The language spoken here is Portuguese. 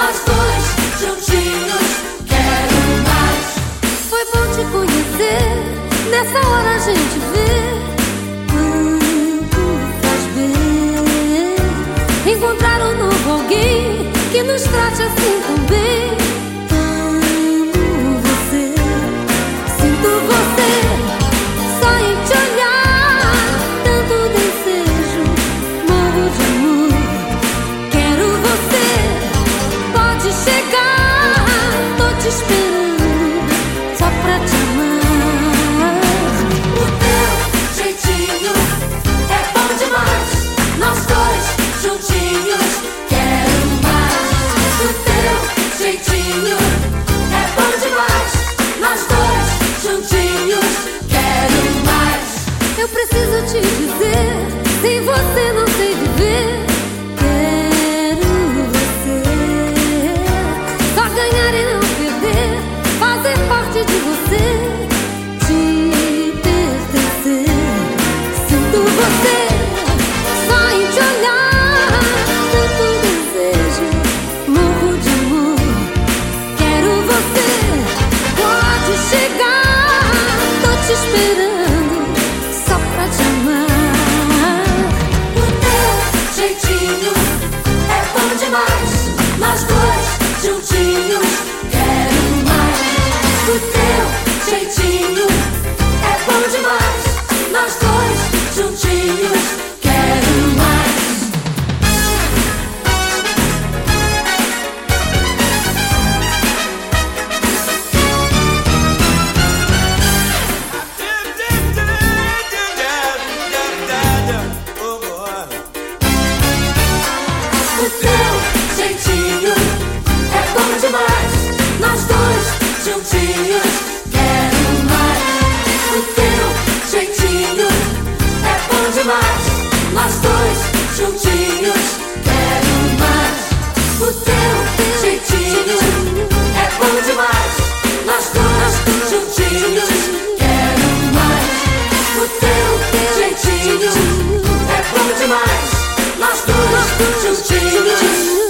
nós dois juntinhos. Quero mais. Foi bom te conhecer. Nessa hora a gente vê quanto faz bem encontrar um novo alguém que nos trate assim também. Eu preciso te dizer. juntinho. Quero mais. O teu jeitinho é bom demais. Nós dois juntinhos. Quero mais. O teu jeitinho é bom demais. Nós dois juntinhos.